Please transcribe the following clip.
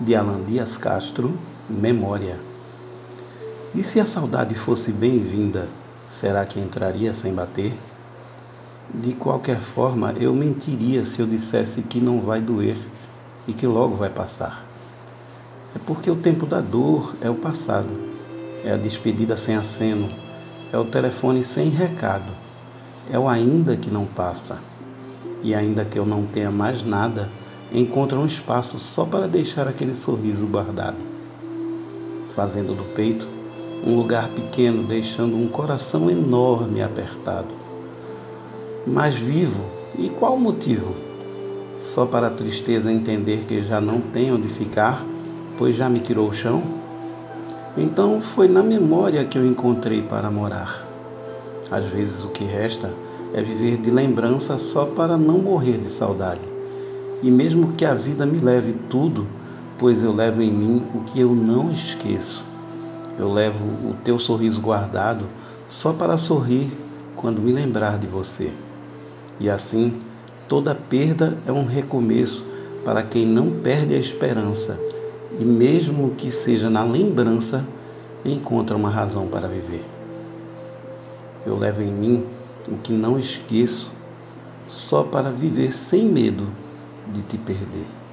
de Alan Dias Castro, Memória. E se a saudade fosse bem-vinda, será que entraria sem bater? De qualquer forma, eu mentiria se eu dissesse que não vai doer e que logo vai passar. É porque o tempo da dor é o passado, é a despedida sem aceno, é o telefone sem recado, é o ainda que não passa. E ainda que eu não tenha mais nada, encontra um espaço só para deixar aquele sorriso guardado, fazendo do peito um lugar pequeno, deixando um coração enorme apertado. Mas vivo, e qual o motivo? Só para a tristeza entender que já não tem onde ficar, pois já me tirou o chão? Então foi na memória que eu encontrei para morar. Às vezes o que resta é viver de lembrança só para não morrer de saudade. E mesmo que a vida me leve tudo, pois eu levo em mim o que eu não esqueço. Eu levo o teu sorriso guardado só para sorrir quando me lembrar de você. E assim, toda perda é um recomeço para quem não perde a esperança e, mesmo que seja na lembrança, encontra uma razão para viver. Eu levo em mim o que não esqueço só para viver sem medo de te perder.